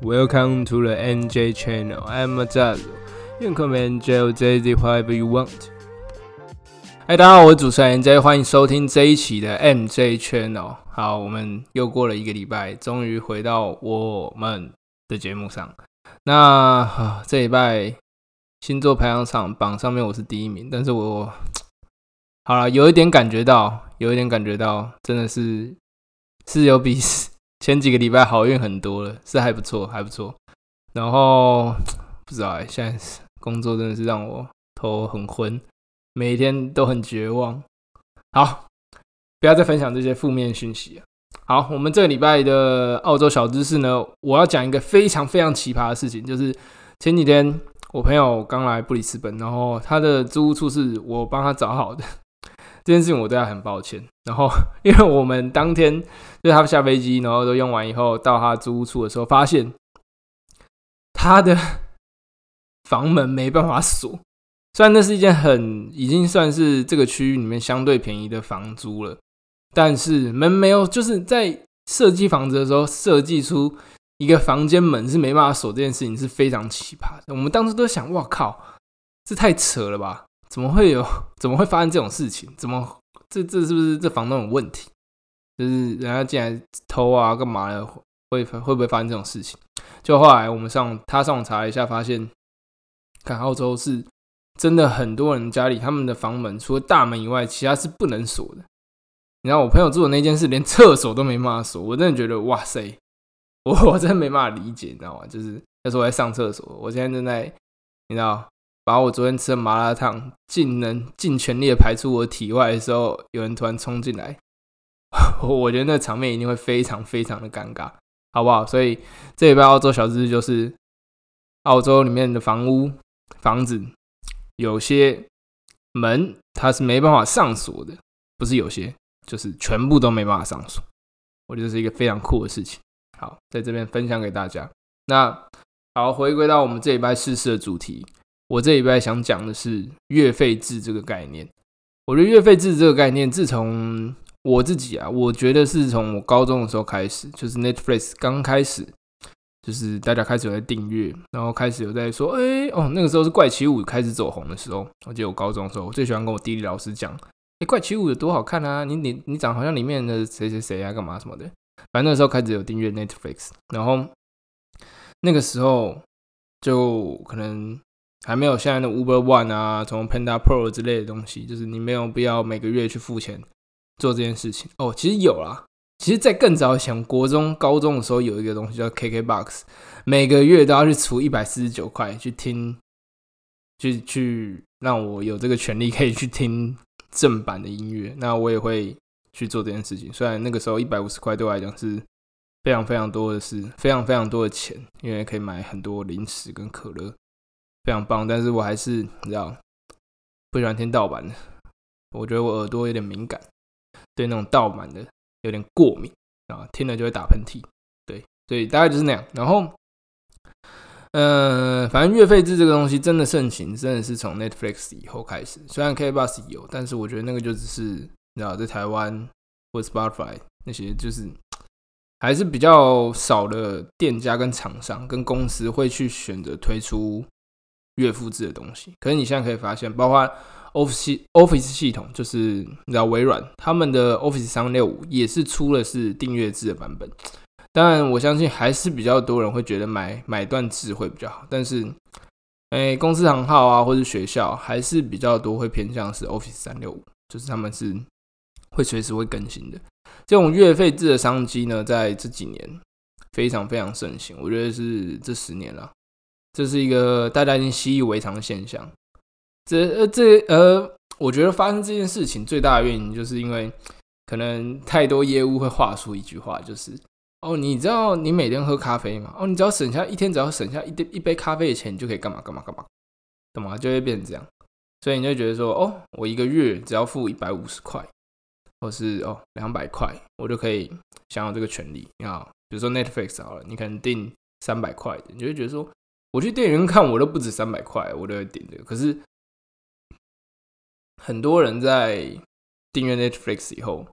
Welcome to the NJ channel. I'm Zaz. You can call me NJ or JZ whatever you want. 嗨，大家好，我是主持人 NJ，欢迎收听这一期的 NJ channel。好，我们又过了一个礼拜，终于回到我们的节目上。那、这礼拜星座排行榜榜上面我是第一名，但是我好了，有一点感觉到，有一点感觉到，真的是是有比前几个礼拜好运很多了，是还不错，还不错。然后不知道哎、现在工作真的是让我头很昏，每一天都很绝望。好，不要再分享这些负面讯息了。好，我们这个礼拜的澳洲小知识呢，我要讲一个非常非常奇葩的事情，就是前几天我朋友刚来布里斯本，然后他的租屋处是我帮他找好的，这件事情我对他很抱歉。然后 因为我们当天就是他下飞机，然后都用完以后到他租屋处的时候，发现他的房门没办法锁。虽然那是一件很已经算是这个区域里面相对便宜的房租了，但是门没有，就是在设计房子的时候设计出一个房间门是没办法锁这件事情是非常奇葩的。我们当时都想，哇靠，这太扯了吧？怎么会有？怎么会发生这种事情？怎么这这是不是这房东有问题？就是人家进来偷啊，干嘛的？会会不会发生这种事情？就后来我们上他上网查了一下，发现，看澳洲是真的很多人家里他们的房门除了大门以外，其他是不能锁的。你知道我朋友住的那间是连厕所都没办法锁，我真的觉得哇塞，我我真的没办法理解，你知道吗？就是那时候我在上厕所，我现在正在，你知道，把我昨天吃的麻辣烫尽能尽全力的排出我体外的时候，有人突然冲进来，我觉得那场面一定会非常非常的尴尬，好不好？所以这礼拜澳洲小知识就是，澳洲里面的房屋房子有些门它是没办法上锁的，不是有些，就是全部都没办法上锁。我觉得是一个非常酷的事情。好，在这边分享给大家。那好，回归到我们这礼拜试试的主题，我这礼拜想讲的是月费制这个概念。我觉得月费制这个概念，自从我自己啊，我觉得是从我高中的时候开始，就是 Netflix 刚开始，就是大家开始有在订阅，然后开始有在说，哎、哦，那个时候是怪奇物语开始走红的时候。我记得我高中的时候，我最喜欢跟我地理老师讲，哎、怪奇物有多好看啊！你你你长好像里面的谁谁谁啊，干嘛什么的。反正那时候开始有订阅 Netflix，然后那个时候就可能还没有现在的 Uber One 啊，什么 Panda Pro 之类的东西，就是你没有必要每个月去付钱做这件事情。哦，其实有啦，其实，在更早以前，国中、高中的时候有一个东西叫 KKBox，每个月都要去出一百四十九块去听，去去让我有这个权利可以去听正版的音乐。那我也会去做这件事情。虽然那个时候一百五十块对我来讲是非常非常多的事，非常非常多的钱，因为可以买很多零食跟可乐，非常棒。但是我还是你知道不喜欢听盗版的，我觉得我耳朵有点敏感，对那种盗版的有点过敏啊，听了就会打喷嚏。对，所以大概就是那样。然后，呃，反正月费制这个东西真的盛行，真的是从 Netflix 以后开始。虽然 K Bus 有，但是我觉得那个就只是你知道，在台湾或 Spotify 那些，就是还是比较少的店家跟厂商跟公司会去选择推出月付制的东西。可是你现在可以发现，包括 Office Office 系统，就是你知道微软他们的 Office 三六五也是出了是订阅制的版本。当然，我相信还是比较多人会觉得买买断制会比较好，但是，诶、公司行号啊，或者学校还是比较多会偏向是 Office 三六五，就是他们是会随时会更新的。这种月费制的商机呢，在这几年非常非常盛行，我觉得是这十年了，这是一个大家已经习以为常的现象。这呃这呃，我觉得发生这件事情最大的原因，就是因为可能太多业务会话出一句话，就是哦，你知道你每天喝咖啡吗？哦，你只要省下一天，只要省下一杯一杯咖啡的钱，你就可以干嘛干嘛干嘛，懂吗？就会变成这样，所以你就觉得说，哦，我一个月只要付一百五十块，或是哦两百块，我就可以享有这个权利啊。比如说 Netflix 好了，你可能定三百块的，你就会觉得说，我去电影院看我都不止三百块，我都会点这个。可是很多人在订阅 Netflix 以后，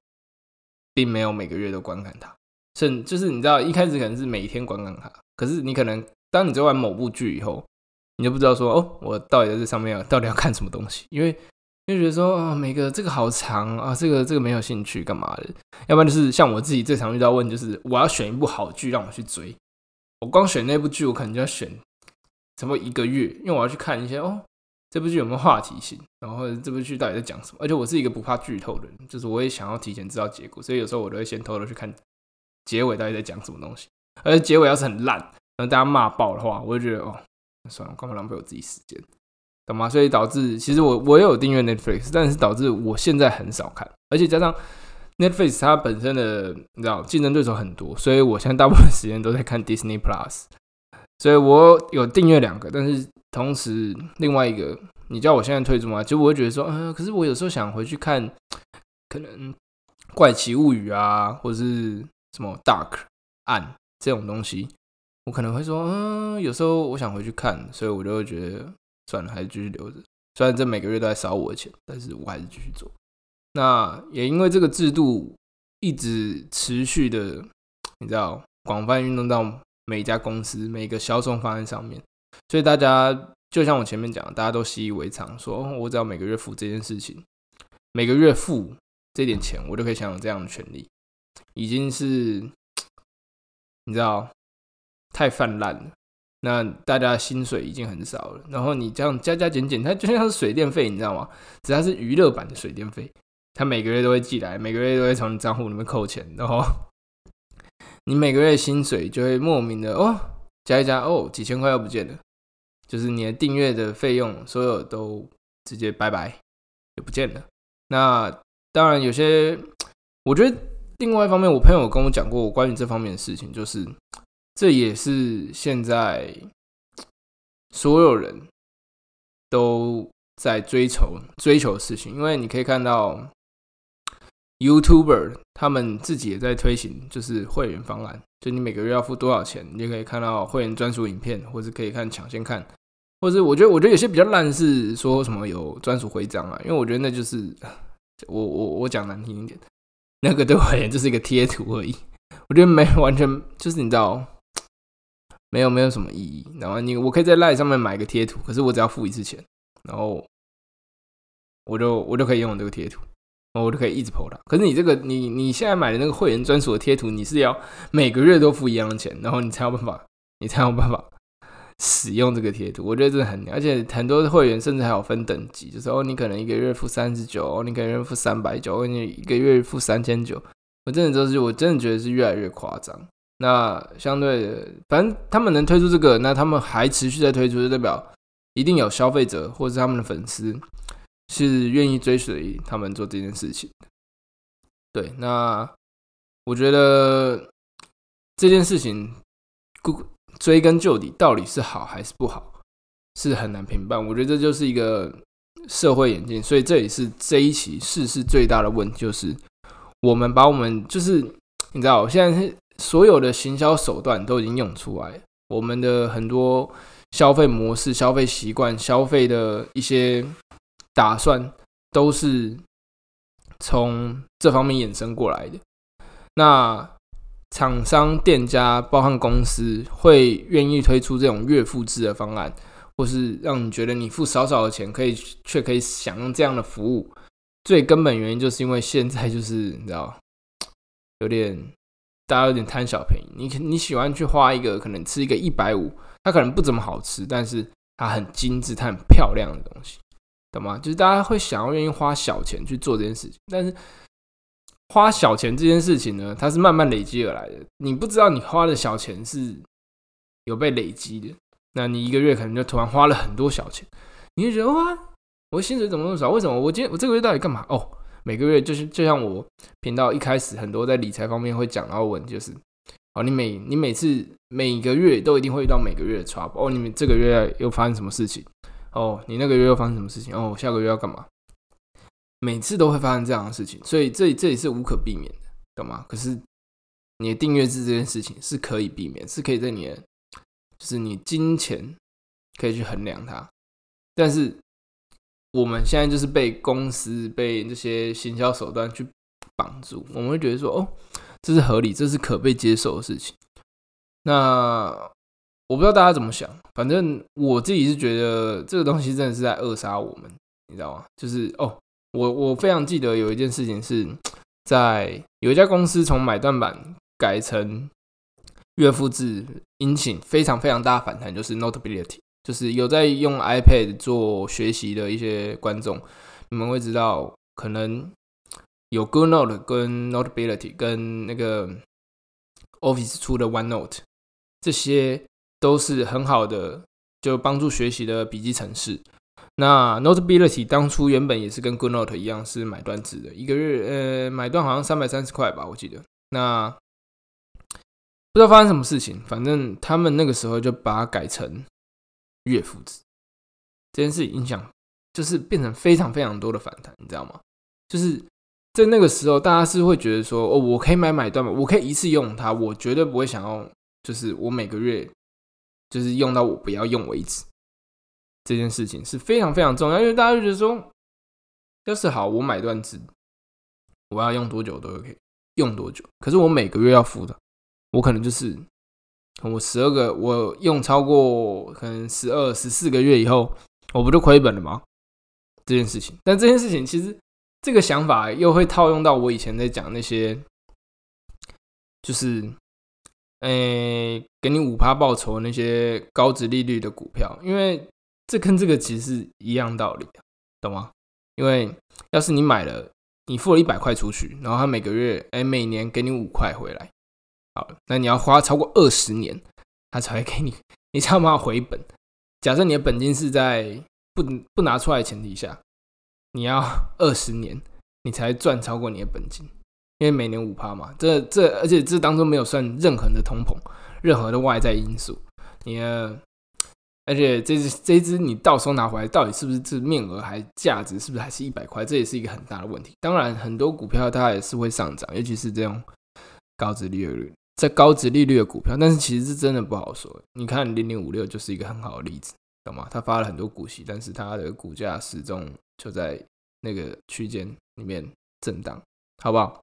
并没有每个月都观看它，甚就是你知道一开始可能是每天观看它，可是你可能当你追完某部剧以后，你就不知道说哦，我到底在这上面到底要看什么东西，因为就觉得说啊，每个这个好长啊，这个这个没有兴趣干嘛的？要不然就是像我自己最常遇到问，就是我要选一部好剧让我去追，我光选那部剧，我可能就要选差不多一个月，因为我要去看一些哦。这部剧有没有话题性？然后这部剧到底在讲什么？而且我是一个不怕剧透的人，就是我也想要提前知道结果，所以有时候我都会先偷偷去看结尾到底在讲什么东西。而且结尾要是很烂，然后大家骂爆的话，我就觉得哦，算了，干嘛浪费我自己时间，懂吗？所以导致其实我我也有订阅 Netflix，但是导致我现在很少看，而且加上 Netflix 它本身的你知道竞争对手很多，所以我现在大部分时间都在看 Disney Plus，所以我有订阅两个，但是。同时，另外一个，你叫我现在退出吗？就我会觉得说，嗯，可是我有时候想回去看，可能《怪奇物语》啊，或者是什么《Dark》暗这种东西，我可能会说，嗯，有时候我想回去看，所以我就会觉得算了，还是继续留着。虽然这每个月都在少我的钱，但是我还是继续做。那也因为这个制度一直持续的，你知道，广泛运动到每一家公司每个销售方案上面。所以大家就像我前面讲，大家都习以为常，说我只要每个月付这件事情，每个月付这点钱，我就可以享有这样的权利，已经是你知道太泛滥了。那大家薪水已经很少了，然后你这样加加减减，它就像是水电费，你知道吗？只要是娱乐版的水电费，它每个月都会寄来，每个月都会从你账户里面扣钱，然后你每个月薪水就会莫名的哦加一加哦几千块又不见了。就是你的订阅的费用，所有都直接拜拜，就不见了。那当然有些，我觉得另外一方面，我朋友跟我讲过关于这方面的事情，就是这也是现在所有人都在追求追求的事情。因为你可以看到 YouTuber 他们自己也在推行，就是会员方案。就你每个月要付多少钱，你就可以看到会员专属影片，或者可以看抢先看，或者我觉得我觉得有些比较烂是说什么有专属徽章啊，因为我觉得那就是 我我我讲难听一点，那个对我而言就是一个贴图而已，我觉得没完全就是你知道 没有没有什么意义，然后你我可以在赖上面买一个贴图，可是我只要付一次钱，然后我就我就可以用这个贴图。我就可以一直 PO 它。可是你这个，你你现在买的那个会员专属的贴图，你是要每个月都付一样的钱，然后你才有办法，你才有办法使用这个贴图。我觉得这很，而且很多会员甚至还有分等级，就是哦，你可能一个月付三十九，你可能付三百九，你一个月付三千九。我真的就是，我真的觉得是越来越夸张。那相对的，反正他们能推出这个，那他们还持续在推出，就代表一定有消费者或者是他们的粉丝。是愿意追随他们做这件事情对，那我觉得这件事情追根究底，到底是好还是不好，是很难评判。我觉得这就是一个社会演进，所以这也是这一期事事最大的问题，就是我们把我们就是你知道，现在是所有的行销手段都已经用出来，我们的很多消费模式、消费习惯、消费的一些。打算都是从这方面衍生过来的。那厂商、店家、包含公司会愿意推出这种月付制的方案，或是让你觉得你付少少的钱，可以却可以享用这样的服务。最根本原因就是因为现在就是你知道，有点大家有点贪小便宜。你你喜欢去花一个可能吃一个一百五，它可能不怎么好吃，但是它很精致、它很漂亮的东西。懂吗？就是大家会想要愿意花小钱去做这件事情，但是花小钱这件事情呢，它是慢慢累积而来的。你不知道你花的小钱是有被累积的，那你一个月可能就突然花了很多小钱，你就觉得哇，我薪水怎么那么少？为什么我今天我这个月到底干嘛？哦，每个月就是就像我频道一开始很多在理财方面会讲到问，就是哦，你每你每次每个月都一定会遇到每个月的 trouble 哦，你们这个月又发生什么事情？哦，你那个月又发生什么事情？哦，下个月要干嘛？每次都会发生这样的事情，所以这这也是无可避免的，懂吗？可是你的订阅制这件事情是可以避免，是可以在你的，就是你金钱可以去衡量它。但是我们现在就是被公司、被这些行销手段去绑住，我们会觉得说，哦，这是合理，这是可被接受的事情。那我不知道大家怎么想，反正我自己是觉得这个东西真的是在扼杀我们，你知道吗？就是哦，我我非常记得有一件事情是在有一家公司从买断版改成月付制，引起非常非常大反弹，就是 Notability，就是有在用 iPad 做学习的一些观众，你们会知道，可能有 Good Note 跟 Notability 跟那个 Office 出的 OneNote 这些。都是很好的，就帮助学习的笔记程式。那 Notability 当初原本也是跟 GoodNote 一样是买断制的，一个月呃买断好像三百三十块吧，我记得。那不知道发生什么事情，反正他们那个时候就把它改成月付制。这件事影响就是变成非常非常多的反弹，你知道吗？就是在那个时候，大家是会觉得说，哦，我可以买买断嘛，我可以一次用它，我绝对不会想要，就是我每个月。就是用到我不要用为止，这件事情是非常非常重要，因为大家就觉得说，要是好，我买断制，我要用多久都 OK，用多久。可是我每个月要付的，我可能就是我十二个，我用超过可能十二、十四个月以后，我不就亏本了吗？这件事情，但这件事情其实这个想法又会套用到我以前在讲那些，就是。诶，给你五趴报酬那些高值利率的股票，因为这跟这个其实是一样道理，懂吗？因为要是你买了，你付了一百块出去，然后他每个月，哎，每年给你五块回来，好，那你要花超过二十年，他才会给你，你才有办法回本。假设你的本金是在不不拿出来的前提下，你要二十年，你才赚超过你的本金。因为每年五趴嘛，这这而且这当中没有算任何的通膨，任何的外在因素。你，而且这只这只你到时候拿回来，到底是不是这面额还价值是不是还是一百块？这也是一个很大的问题。当然，很多股票它也是会上涨，尤其是这种高值利率在高值利率的股票，但是其实是真的不好说。你看零零五六就是一个很好的例子，懂吗？它发了很多股息，但是它的股价始终就在那个区间里面震荡，好不好？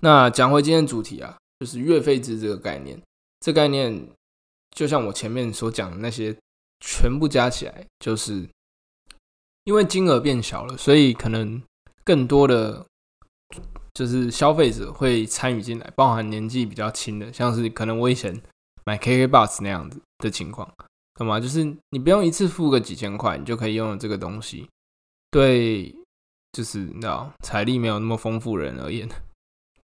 那讲回今天主题啊，就是月费制这个概念。这概念就像我前面所讲的那些，全部加起来，就是因为金额变小了，所以可能更多的就是消费者会参与进来，包含年纪比较轻的，像是可能我以前买 KK Bus 那样子的情况，懂吗？就是你不用一次付个几千块，你就可以拥有这个东西。对，就是你知道财力没有那么丰富人而言。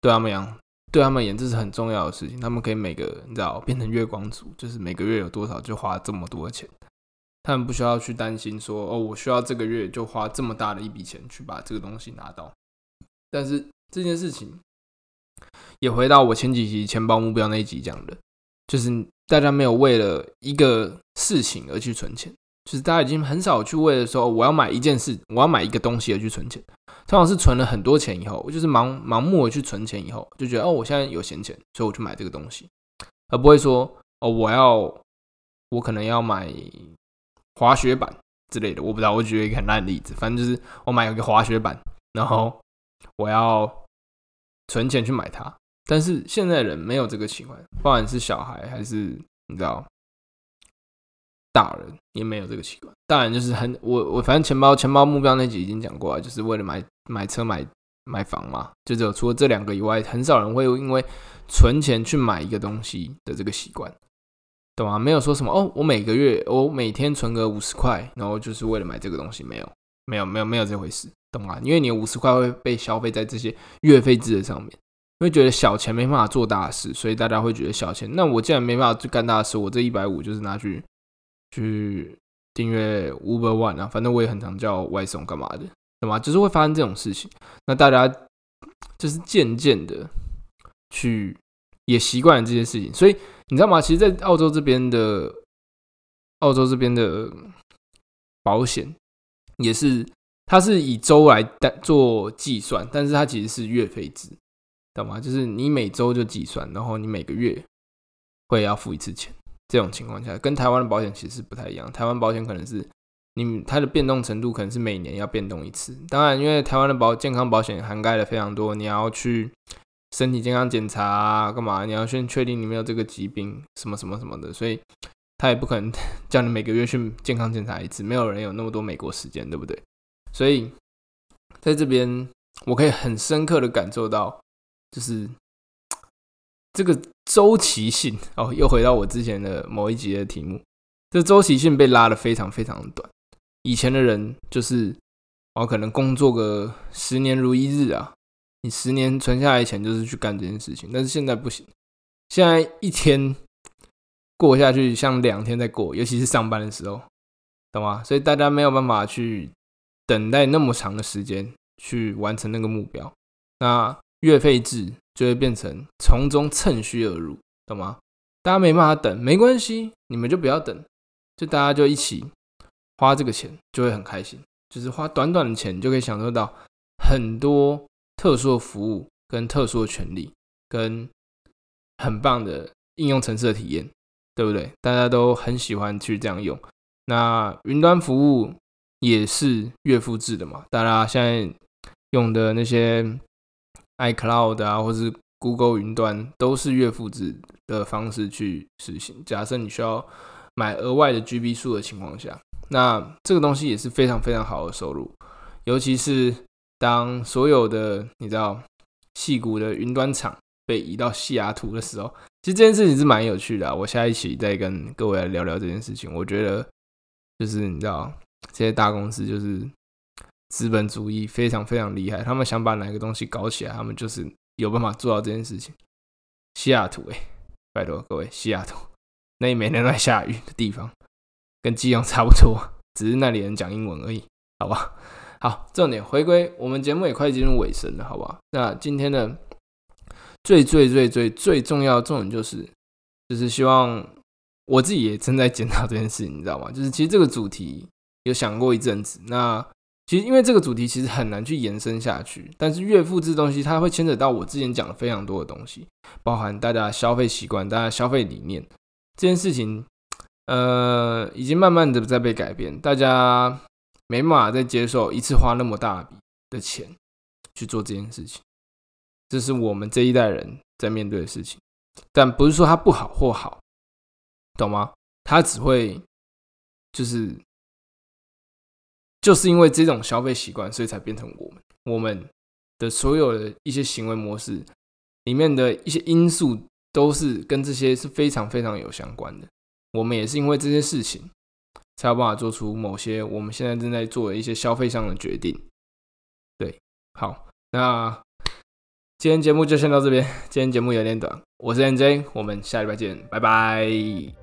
对他们讲，对他们而言，这是很重要的事情。他们可以每个你知道变成月光族，就是每个月有多少就花这么多钱。他们不需要去担心说，哦，我需要这个月就花这么大的一笔钱去把这个东西拿到。但是这件事情也回到我前几集钱包目标那一集讲的，就是大家没有为了一个事情而去存钱。就是大家已经很少去为了说我要买一件事，我要买一个东西而去存钱。通常是存了很多钱以后，我就是盲盲目的去存钱以后，就觉得哦，我现在有闲钱，所以我去买这个东西，而不会说哦，我要我可能要买滑雪板之类的。我不知道，我举一个很烂的例子，反正就是我买一个滑雪板，然后我要存钱去买它。但是现在人没有这个习惯，不管是小孩还是你知道。大人也没有这个习惯，大人就是很我我反正钱包钱包目标那集已经讲过了，就是为了买买车买买房嘛，就只有除了这两个以外，很少人会因为存钱去买一个东西的这个习惯，懂吗？没有说什么哦，我每个月我每天存个五十块，然后就是为了买这个东西，没有没有没有没有这回事，懂吗？因为你五十块会被消费在这些月费制的上面，会觉得小钱没办法做大事，所以大家会觉得小钱，那我既然没办法去干大事，我这一百五就是拿去。去订阅 Uber One 啊，反正我也很常叫外送干嘛的，懂吗？就是会发生这种事情。那大家就是渐渐的去也习惯了这件事情，所以你知道吗？其实，在澳洲这边的澳洲这边的保险也是，它是以周来做计算，但是它其实是月费制，懂吗？就是你每周就计算，然后你每个月会要付一次钱。这种情况下，跟台湾的保险其实不太一样。台湾保险可能是你它的变动程度可能是每年要变动一次。当然，因为台湾的保健康保险涵盖了非常多，你要去身体健康检查啊，干嘛？你要先确定你没有这个疾病，什么什么什么的，所以他也不可能叫你每个月去健康检查一次，没有人有那么多美国时间，对不对？所以在这边，我可以很深刻的感受到，就是这个周期性哦，又回到我之前的某一集的题目，这周期性被拉的非常非常短。以前的人就是哦，可能工作个十年如一日啊，你十年存下来钱就是去干这件事情，但是现在不行，现在一天过下去像两天在过，尤其是上班的时候，懂吗？所以大家没有办法去。等待那么长的时间去完成那个目标，那月费制就会变成从中趁虚而入，懂吗？大家没办法等，没关系，你们就不要等，就大家就一起花这个钱，就会很开心。就是花短短的钱，就可以享受到很多特殊的服务、跟特殊的权利、跟很棒的应用层次的体验，对不对？大家都很喜欢去这样用。那云端服务。也是月付制的嘛？大家现在用的那些 iCloud 啊，或是 Google 云端，都是月付制的方式去实行。假设你需要买额外的 GB 数的情况下，那这个东西也是非常非常好的收入。尤其是当所有的你知道细谷的云端厂被移到西雅图的时候，其实这件事情是蛮有趣的。我下一期再跟各位来聊聊这件事情。我觉得就是你知道。这些大公司就是资本主义非常非常厉害，他们想把哪个东西搞起来，他们就是有办法做到这件事情。西雅图，哎，拜托各位，西雅图那里每天都在下雨的地方，跟基隆差不多，只是那里人讲英文而已，好吧？好，重点回归，我们节目也快进入尾声了，好吧？那今天的最最最最最重要的重点就是，就是希望我自己也正在检讨这件事情，你知道吗？就是其实这个主题。有想过一阵子，那其实因为这个主题其实很难去延伸下去，但是月付制东西它会牵扯到我之前讲的非常多的东西，包含大家消费习惯、大家消费理念这件事情，呃，已经慢慢的在被改变，大家没办法再接受一次花那么大笔的钱去做这件事情，这是我们这一代人在面对的事情，但不是说它不好或好，懂吗？它只会就是。就是因为这种消费习惯，所以才变成我们我们的所有的一些行为模式里面的一些因素，都是跟这些是非常非常有相关的。我们也是因为这些事情，才有办法做出某些我们现在正在做的一些消费上的决定。对，好，那今天节目就先到这边。今天节目有点短，我是 NJ，我们下礼拜见，拜拜。